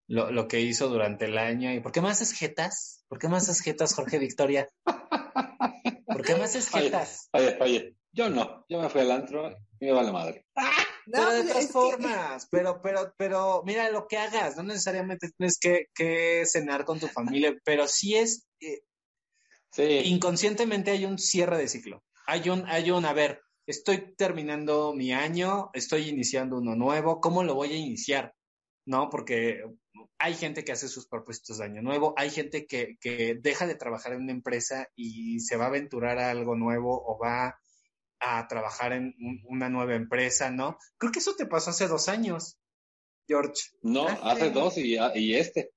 lo, lo que hizo durante el año. ¿Y por qué me haces jetas? ¿Por qué me haces jetas, Jorge Victoria? ¿Por qué me haces Oye, jetas? oye, oye, yo no, yo me fui al antro y me vale madre. No, pero de que- formas, pero, pero, pero, mira lo que hagas, no necesariamente tienes que, que cenar con tu familia, pero sí es, eh, Sí, inconscientemente hay un cierre de ciclo. Hay un, hay un, a ver, estoy terminando mi año, estoy iniciando uno nuevo, ¿cómo lo voy a iniciar? ¿No? Porque hay gente que hace sus propósitos de año nuevo, hay gente que, que deja de trabajar en una empresa y se va a aventurar a algo nuevo o va a trabajar en un- una nueva empresa, ¿no? Creo que eso te pasó hace dos años, George. no, Hace- hace dos y, y este.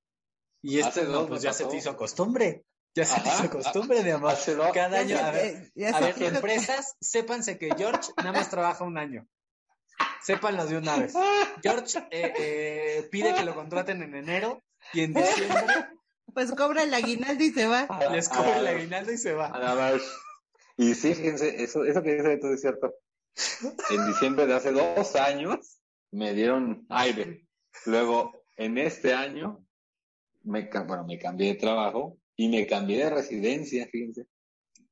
Y este Hace no, dos pues ya se te hizo costumbre. Ya se te hizo costumbre, mi amor. hace dos- Cada año, a ver, a ver, empresas, sépanse que George nada más trabaja un año. Sépanlo de una vez. George eh, eh, pide que lo contraten en enero y en diciembre Pues cobra el aguinaldo y se va. les cobra el aguinaldo y se va. A ver. Y sí, fíjense, eso, eso que dice todo es cierto. En diciembre de hace dos años me dieron aire. Luego, en este año, me, bueno, me cambié de trabajo y me cambié de residencia, fíjense.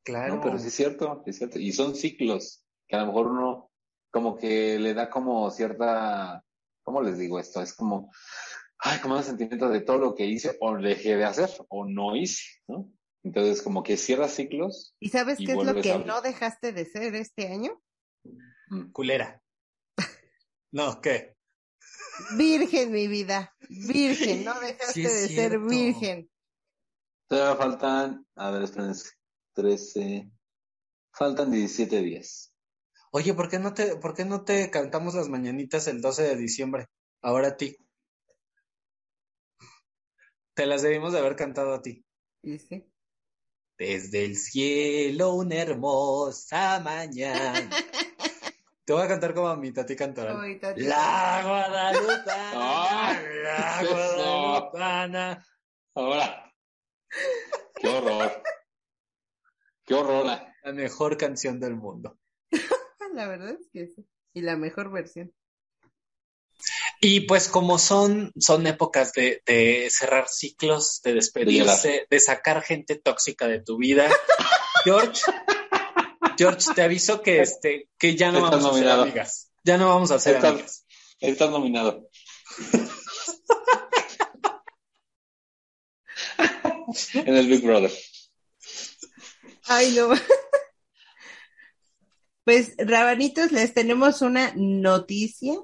Claro. No, pero sí es cierto, es cierto. Y son ciclos que a lo mejor uno como que le da como cierta, ¿cómo les digo esto? Es como, ay, como un sentimiento de todo lo que hice o dejé de hacer o no hice, ¿no? Entonces como que cierra ciclos. ¿Y sabes Y qué es lo que no dejaste de ser este año? Mm. Culera. No, ¿qué? Virgen, mi vida. Virgen, no dejaste Sí de ser virgen. Todavía faltan, a ver, espérense, 13, faltan 17 días. Oye, ¿por qué no te, por qué no te cantamos las mañanitas el 12 de diciembre? Ahora a ti. Te las debimos de haber cantado a ti. Y sí. Desde el cielo una hermosa mañana. Te voy a cantar como a mi tati cantora. Ay, Tati. La Guadalupana, Ay, la. Guadalupana. Ahora, qué horror, qué horror. La mejor canción del mundo. La verdad es que sí. Y la mejor versión. Y pues como son, son épocas de, de cerrar ciclos, de despedirse, de sacar gente tóxica de tu vida. George, George, te aviso que este, que ya no Estás vamos a ser amigas. Ya no vamos a ser Estás- amigas. Estás nominado. en el Big Brother. Ay, no. Pues, Rabanitos, les tenemos una noticia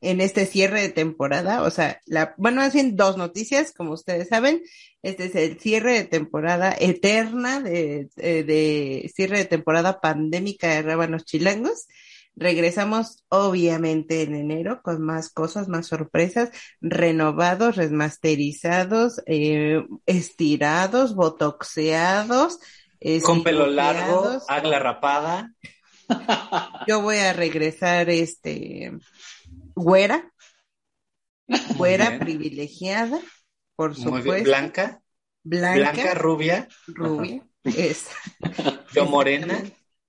en este cierre de temporada. O sea, la, bueno, bien dos noticias, como ustedes saben. Este es el cierre de temporada eterna de, de, de cierre de temporada pandémica de Rábanos Chilangos. Regresamos obviamente en enero con más cosas, más sorpresas, renovados, remasterizados, eh, estirados, botoxeados. Con pelo largo, agla rapada. Yo voy a regresar, este, güera, güera privilegiada, por Muy supuesto, Blanca, blanca, blanca, rubia, rubia, es, yo morena,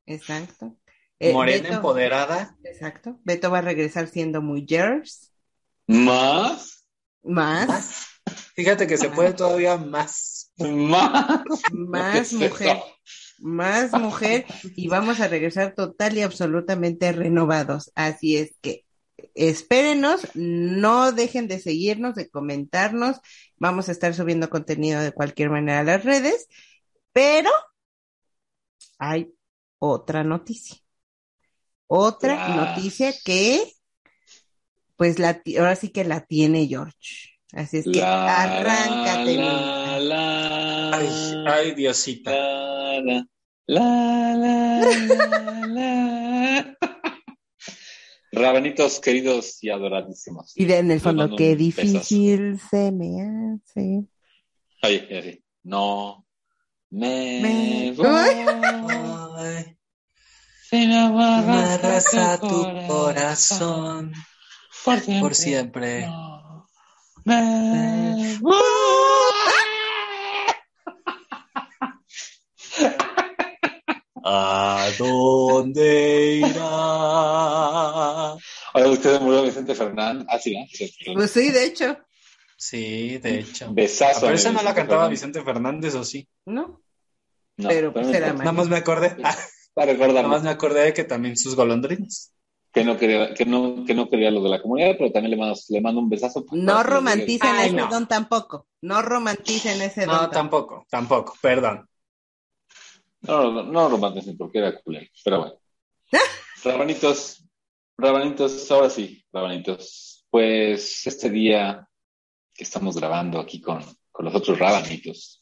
exacto. Eh, morena Beto- empoderada. Exacto. Beto va a regresar siendo muy Jers, Más, más, Fíjate que se puede todavía más. más. más ¿Qué es mujer? Más mujer, y vamos a regresar total y absolutamente renovados. Así es que espérenos, no dejen de seguirnos, de comentarnos. Vamos a estar subiendo contenido de cualquier manera a las redes, pero hay otra noticia. Otra Ah. noticia que, pues, la, ahora sí que la tiene George. Así es que La, arráncate. la, mi- la, Ay, ay, Diosita. La, la, la, la, la, la. Rabanitos queridos y adoradísimos. Y de- en el fondo, qué difícil se me hace. Oye, oye, no me, Me voy sin amarras a tu corazón por siempre. por siempre. No me voy. ¿A dónde irá? Oye, usted murió Vicente Fernández. Ah, sí, ¿no? Sí. Pues sí, de hecho, Sí, de hecho. Besazo. Pero a esa no la cantaba Fernández. Vicente Fernández, ¿o sí? ¿no? No, pero pues era. Nada más me acordé. Ah, Para nada recordar más me acordé de que también sus golondrinas. que no quería, que no, que no quería lo de la comunidad, pero también le mando, le mando un besazo. No romanticen Ay, ese no. don tampoco. No romanticen ese don. No, tampoco, tampoco, perdón. No, no, no romanticen porque era culero, pero bueno. Rabanitos, rabanitos, ahora sí, rabanitos. Pues este día que estamos grabando aquí con, con los otros rabanitos,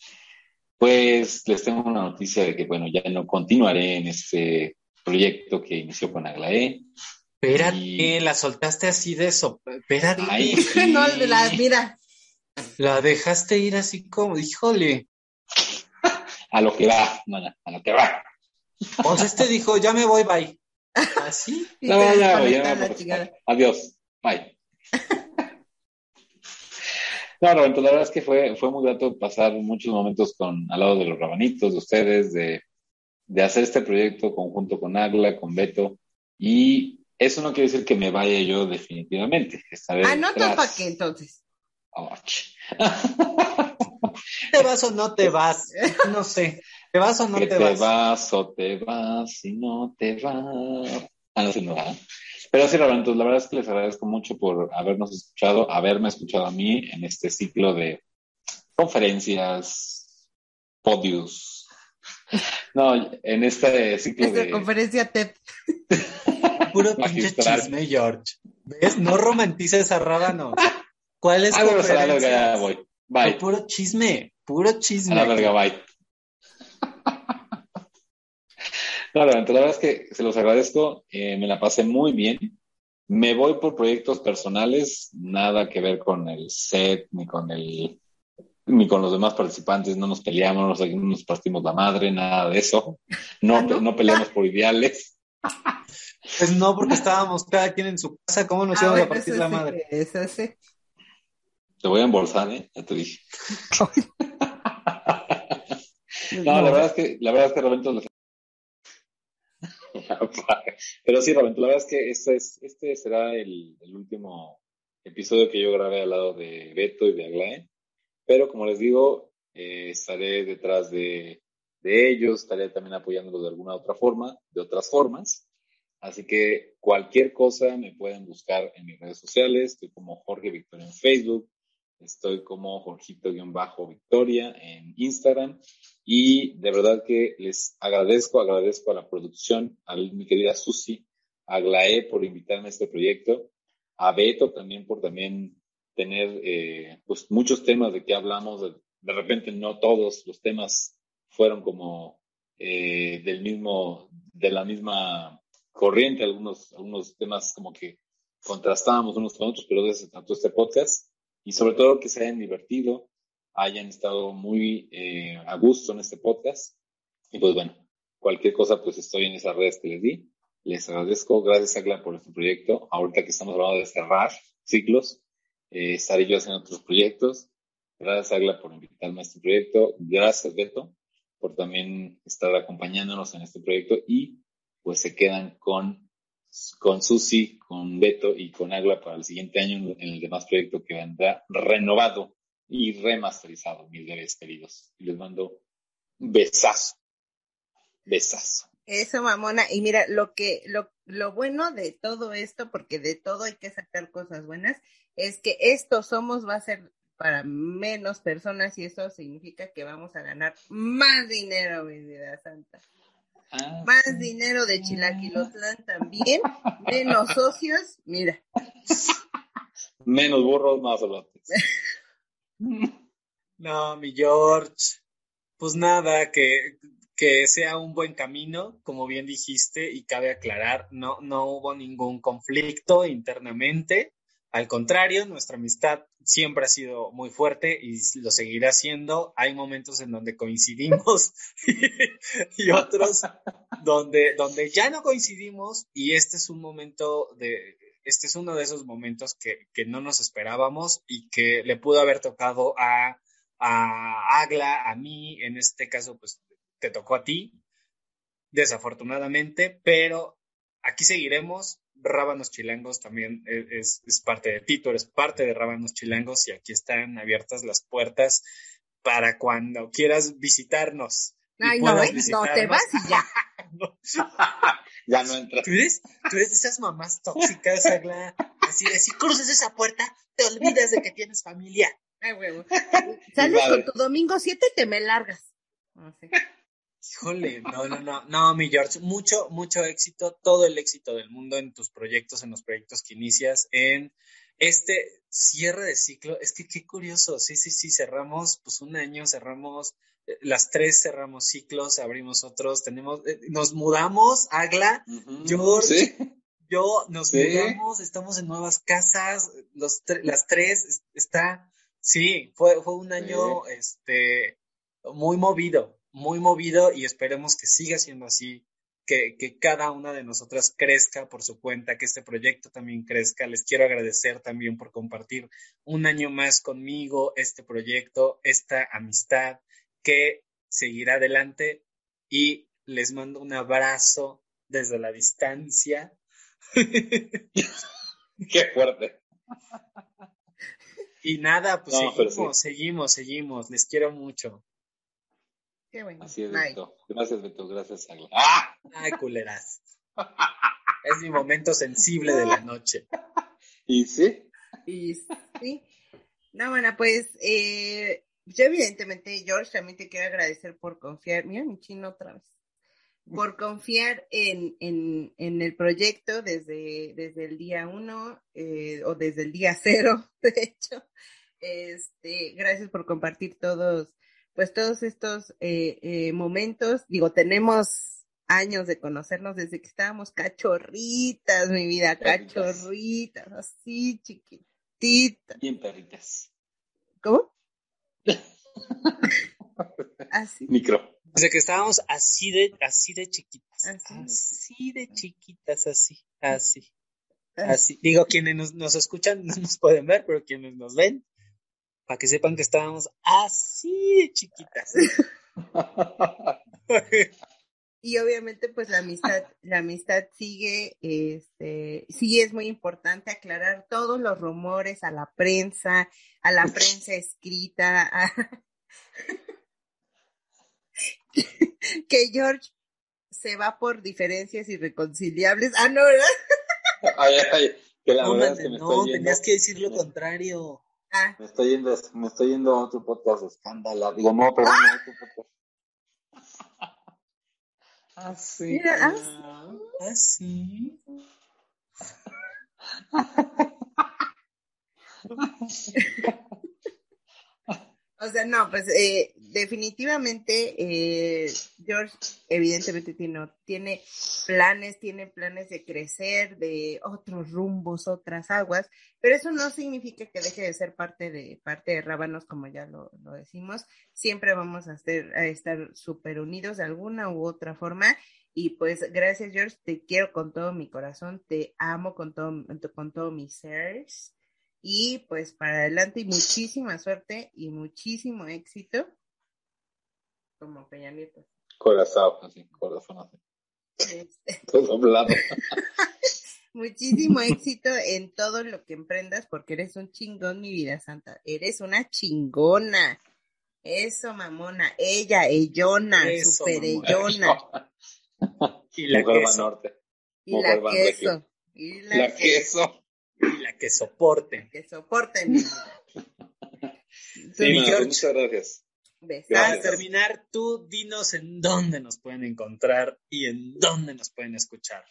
pues les tengo una noticia de que, bueno, ya no continuaré en este proyecto que inició con Aglaé. Espérate, Y- la soltaste así de eso. Espérate. Ay, sí. no, la, mira, La dejaste ir así como, híjole. A lo que va, mana, a lo que va. O sea, este dijo, ya me voy, bye. ¿Así? No, ya, ya, la por- chingada. Adiós. Bye. No, Roberto, la verdad es que fue, fue muy grato pasar muchos momentos con, al lado de los rabanitos, de ustedes, de, de hacer este proyecto conjunto con Agla, con Beto. Y eso no quiere decir que me vaya yo definitivamente. Ah, detrás. ¿para qué entonces? Oh, ¿Te vas o no te vas? No sé. ¿Te vas o no que te, te vas? vas o te vas y no te vas. Ah, no sé, no va. Pero sí, Roberto, la verdad es que les agradezco mucho por habernos escuchado, haberme escuchado a mí en este ciclo de conferencias, podios. No, en este ciclo Esta de... conferencia TED. Puro pinche chisme, George. ¿Ves? No romantices a Rábano. ¿Cuál es Ah, a. Bye. Puro chisme, puro A chisme. la verga, bye. No, la verdad es que se los agradezco, eh, me la pasé muy bien. Me voy por proyectos personales, nada que ver con el set, ni con el, ni con los demás participantes, no nos peleamos, no nos, no nos partimos la madre, nada de eso. No, Ah, ¿no? no peleamos por ideales. Pues no, porque estábamos cada quien en su casa. ¿Cómo nos Ah, íbamos a partir la sí, madre? eso sí. Te voy a embolsar, ¿eh? Ya te dije. No, la verdad es que, la verdad es que les- Pero sí, Roberto, la verdad es que este, es, este será el, el último episodio que yo grabé al lado de Beto y de Aglae. Pero como les digo, eh, estaré detrás de, de ellos, estaré también apoyándolos de alguna otra forma, de otras formas. Así que cualquier cosa me pueden buscar en mis redes sociales. Estoy como Jorge Victoria en Facebook. Estoy como Jorgito-Victoria en Instagram. Y de verdad que les agradezco, agradezco a la producción, a mi querida Susi, a Glae por invitarme a este proyecto, a Beto también por también tener eh, pues muchos temas de que hablamos. De, de repente no todos los temas fueron como eh, del mismo, de la misma corriente, algunos, algunos temas como que contrastábamos unos con otros, pero de eso este podcast. Y sobre todo que se hayan divertido, hayan estado muy eh, a gusto en este podcast. Y pues bueno, cualquier cosa, pues estoy en esas redes que les di. Les agradezco. Gracias, Agla, por este proyecto. Ahorita que estamos hablando de cerrar ciclos, eh, estaré yo haciendo otros proyectos. Gracias, Agla, por invitarme a este proyecto. Gracias, Beto, por también estar acompañándonos en este proyecto. Y pues se quedan con, con Susi, con Beto y con Agla para el siguiente año en el demás proyecto que vendrá renovado y remasterizado, mis bebés queridos. Les mando besazo. Besazo. Eso, mamona. Y mira, lo que, lo, lo bueno de todo esto, porque de todo hay que sacar cosas buenas, es que esto somos va a ser para menos personas y eso significa que vamos a ganar más dinero, mi vida santa. Ah, Más sí. dinero de Chilaquilotlán también, menos socios, mira. Menos burros, más solotes. No, mi George. Pues nada, que, que sea un buen camino, como bien dijiste, y cabe aclarar, no, no hubo ningún conflicto internamente. Al contrario, nuestra amistad siempre ha sido muy fuerte y lo seguirá siendo. Hay momentos en donde coincidimos y otros donde, donde ya no coincidimos y este es un momento de, este es uno de esos momentos que, que no nos esperábamos y que le pudo haber tocado a, a Agla, a mí, en este caso, pues te tocó a ti, desafortunadamente, pero aquí seguiremos. Rábanos Chilangos también es, es parte de ti, tú eres parte de Rábanos Chilangos y aquí están abiertas las puertas para cuando quieras visitarnos. y Ay, no, puedas ¿eh? No, te vas y ya. ya no entras. ¿Tú eres, tú eres de esas mamás tóxicas, Agla. Así de si cruzas esa puerta, te olvidas de que tienes familia. Ay, huevo. Sales con tu domingo 7 y te me largas. No sé. Híjole, no, no, no, no, mi George, mucho, mucho éxito, todo el éxito del mundo en tus proyectos, en los proyectos que inicias, en este cierre de ciclo. Es que qué curioso, sí, sí, sí, cerramos pues un año, cerramos, eh, las tres cerramos ciclos, abrimos otros, tenemos, eh, nos mudamos, Agla. George. Sí. yo, nos Sí. mudamos, estamos en nuevas casas, los tre- las tres, es- está, sí, fue, fue un año, este, muy movido, muy movido y esperemos que siga siendo así, que, que cada una de nosotras crezca por su cuenta, que este proyecto también crezca. Les quiero agradecer también por compartir un año más conmigo este proyecto, esta amistad que seguirá adelante y les mando un abrazo desde la distancia. Qué fuerte. Y nada, pues No, seguimos, seguimos, seguimos. Les quiero mucho. Qué bueno. Así es, Bye. Beto. Gracias, Beto. Gracias, Agla. ¡Ah! Ay, culeras. Es mi momento sensible de la noche. ¿Y sí? Y sí. No, bueno, pues eh, yo evidentemente, George, también te quiero agradecer por confiar, mira mi chino otra vez, por confiar en, en, en el proyecto desde, desde el día uno eh, o desde el día cero, de hecho. Este, gracias por compartir todos, pues todos estos eh, eh, momentos. Digo, tenemos años de conocernos desde que estábamos cachorritas, mi vida, Perritas. cachorritas, así chiquititas. Bien perritas. ¿Cómo? Así. Micro. Desde que estábamos así de, así de chiquitas. Así. Así de chiquitas, así, así, así. así. Digo, quienes nos, nos escuchan no nos pueden ver, pero quienes nos ven, para que sepan que estábamos así de chiquitas. Y obviamente, pues la amistad, la amistad sigue, este, sí es muy importante aclarar todos los rumores a la prensa, a la prensa escrita, a- que George se va por diferencias irreconciliables. Ah, no, ¿verdad? Ay, ay, que la No, verdad es que man, me no, estoy tenías que decir lo contrario. Ah, Me estoy yendo, me estoy yendo a otro podcast de escándalo. Digo, no, perdón, a otro podcast. Ah. Mira, ah, Ah, sí. o sea, no, pues eh, definitivamente eh, George evidentemente tiene, tiene planes, tiene planes de crecer, de otros rumbos, otras aguas, pero eso no significa que deje de ser parte de parte de Rábanos, como ya lo, lo decimos. Siempre vamos a, hacer, a estar súper unidos de alguna u otra forma. Y pues gracias George, te quiero con todo mi corazón, te amo con todo, con todo mi ser. Y pues para adelante y muchísima suerte y muchísimo éxito como Peña Nieto. Corazón, así, corazón así. Este, Todo doblado. muchísimo éxito en todo lo que emprendas porque eres un chingón, mi vida santa. Eres una chingona. Eso, mamona. Ella, ellona, Eso, super ellona. Y la Mujer queso. Norte. Y Mujer la Van queso. Regio. Y la, La queso. Que soporte. que soporte mi vida. Sí, no, George. muchas gracias. Para terminar, tú dinos en dónde nos pueden encontrar y en dónde nos pueden escuchar.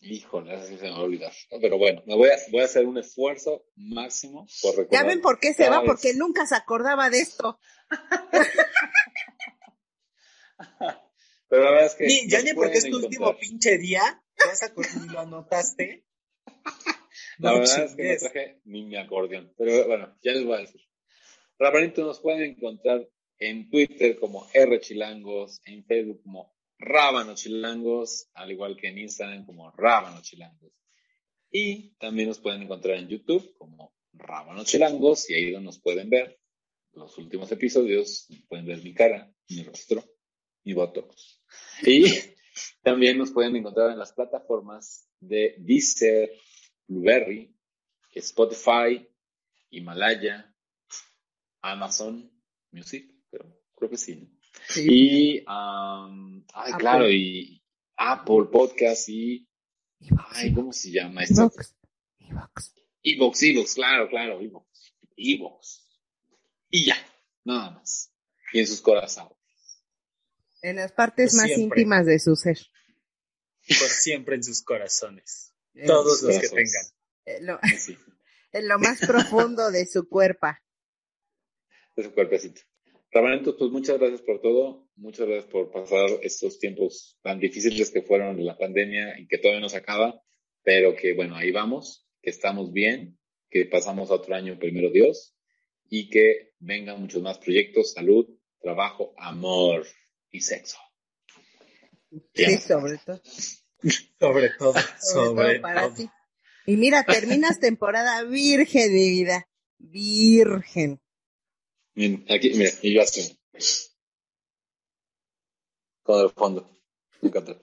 Híjole, así se me va a olvidar. Pero bueno, me voy a, voy a hacer un esfuerzo máximo por Ya recordar. ven por qué se va, vez. porque nunca se acordaba de esto. Pero la verdad es que. Ni, ya ni porque es tu encontrar. último pinche día, te vas a lo anotaste. La No verdad es que no traje ni mi acordeón. Pero bueno, ya les voy a decir. Rabanito nos pueden encontrar en Twitter como R Chilangos, en Facebook como Rábano Chilangos, al igual que en Instagram como Rábano Chilangos. Y también nos pueden encontrar en YouTube como Rábano Chilangos, y ahí donde nos pueden ver los últimos episodios, pueden ver mi cara, mi rostro, mi botox. Y también nos pueden encontrar en las plataformas de Deezer, Blueberry, Spotify, Himalaya, Amazon Music, pero creo que sí. ¿no? Y, um, ay, Apple. claro, y Apple Podcast y, ay, ¿cómo se llama esto? Evox. Evox. Evox, Evox, claro, claro, Evox. Evox. Y ya, nada más. Y en sus corazones. En las partes Por más siempre. íntimas de su ser. Por siempre en sus corazones. Todos los que Corazones. tengan. Eh, lo- en lo más profundo de su cuerpo. de su cuerpecito. Rabanito, pues muchas gracias por todo. Muchas gracias por pasar estos tiempos tan difíciles que fueron la pandemia y que todavía no se acaba, pero que bueno, ahí vamos, que estamos bien, que pasamos a otro año primero Dios y que vengan muchos más proyectos, salud, trabajo, amor y sexo. Sí, sobre todo. Sobre todo, Sobre sobre todo para todo. ti. Y mira, terminas temporada virgen, mi vida. Virgen. Aquí, mira, y yo así. Con el fondo. Atrás.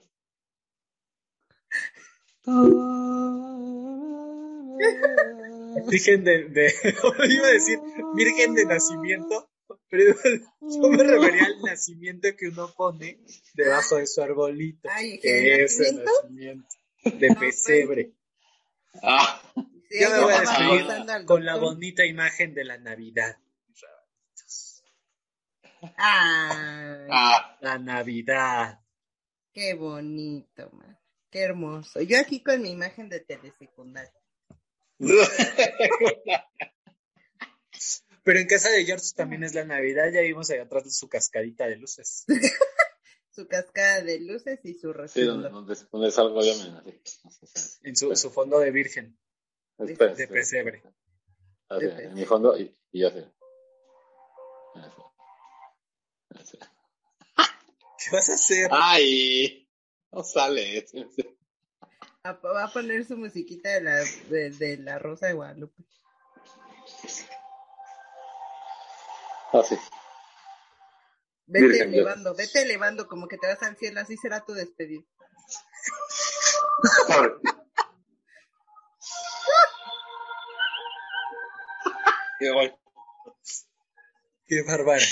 Virgen de, de iba a decir virgen de nacimiento, pero yo me refería al nacimiento que uno pone debajo de su arbolito. Ay, que ¿de es el nacimiento? de pesebre. Ah, Sí, Yo me voy a despedir con la bonita imagen de la Navidad. Ay, ah. La Navidad. qué bonito, man. Qué hermoso. Yo aquí con mi imagen de telesecundaria. Pero en casa de George también es la Navidad, ya vimos allá atrás de su cascadita de luces. Su cascada de luces y su Sí, donde, resplandor. donde, donde salgo yo. En su, su fondo de virgen, Espera, de pesebre. Así, De en mi fondo y, y yo así. Así. Así. ¿Qué vas a hacer? ¡Ay! No sale. Va a poner su musiquita de la, de, de la Rosa de Guadalupe. Así. Vete Virgen, yo- elevando, vete elevando como que te vas al cielo, así será tu despedida. Voy. Qué bárbara.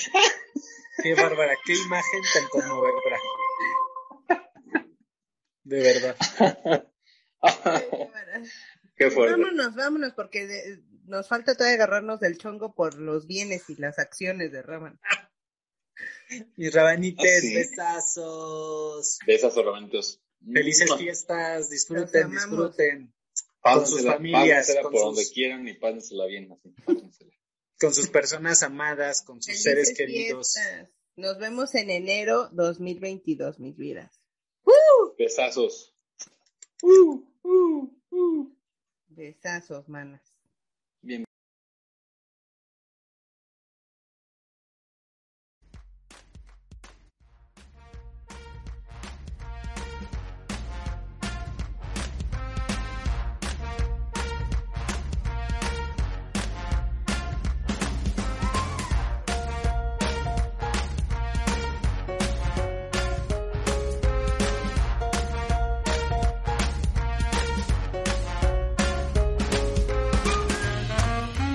Qué bárbara. Qué imagen tan conmovedora. De verdad. Qué fuerte. Vámonos, vámonos, porque de- nos falta todavía agarrarnos del chongo por los bienes y las acciones de Raman. Mis rabanites, Ah, sí. besazos. Besas ornamentos. Felices fiestas. Disfruten, disfruten. Pásensela- sus familias, con por sus- donde quieran y pásensela bien. Así. pásensela. con sus personas amadas, con sus seres queridos. fiestas. Nos vemos en enero 2022, mis vidas. Besazos. Besazos, manas.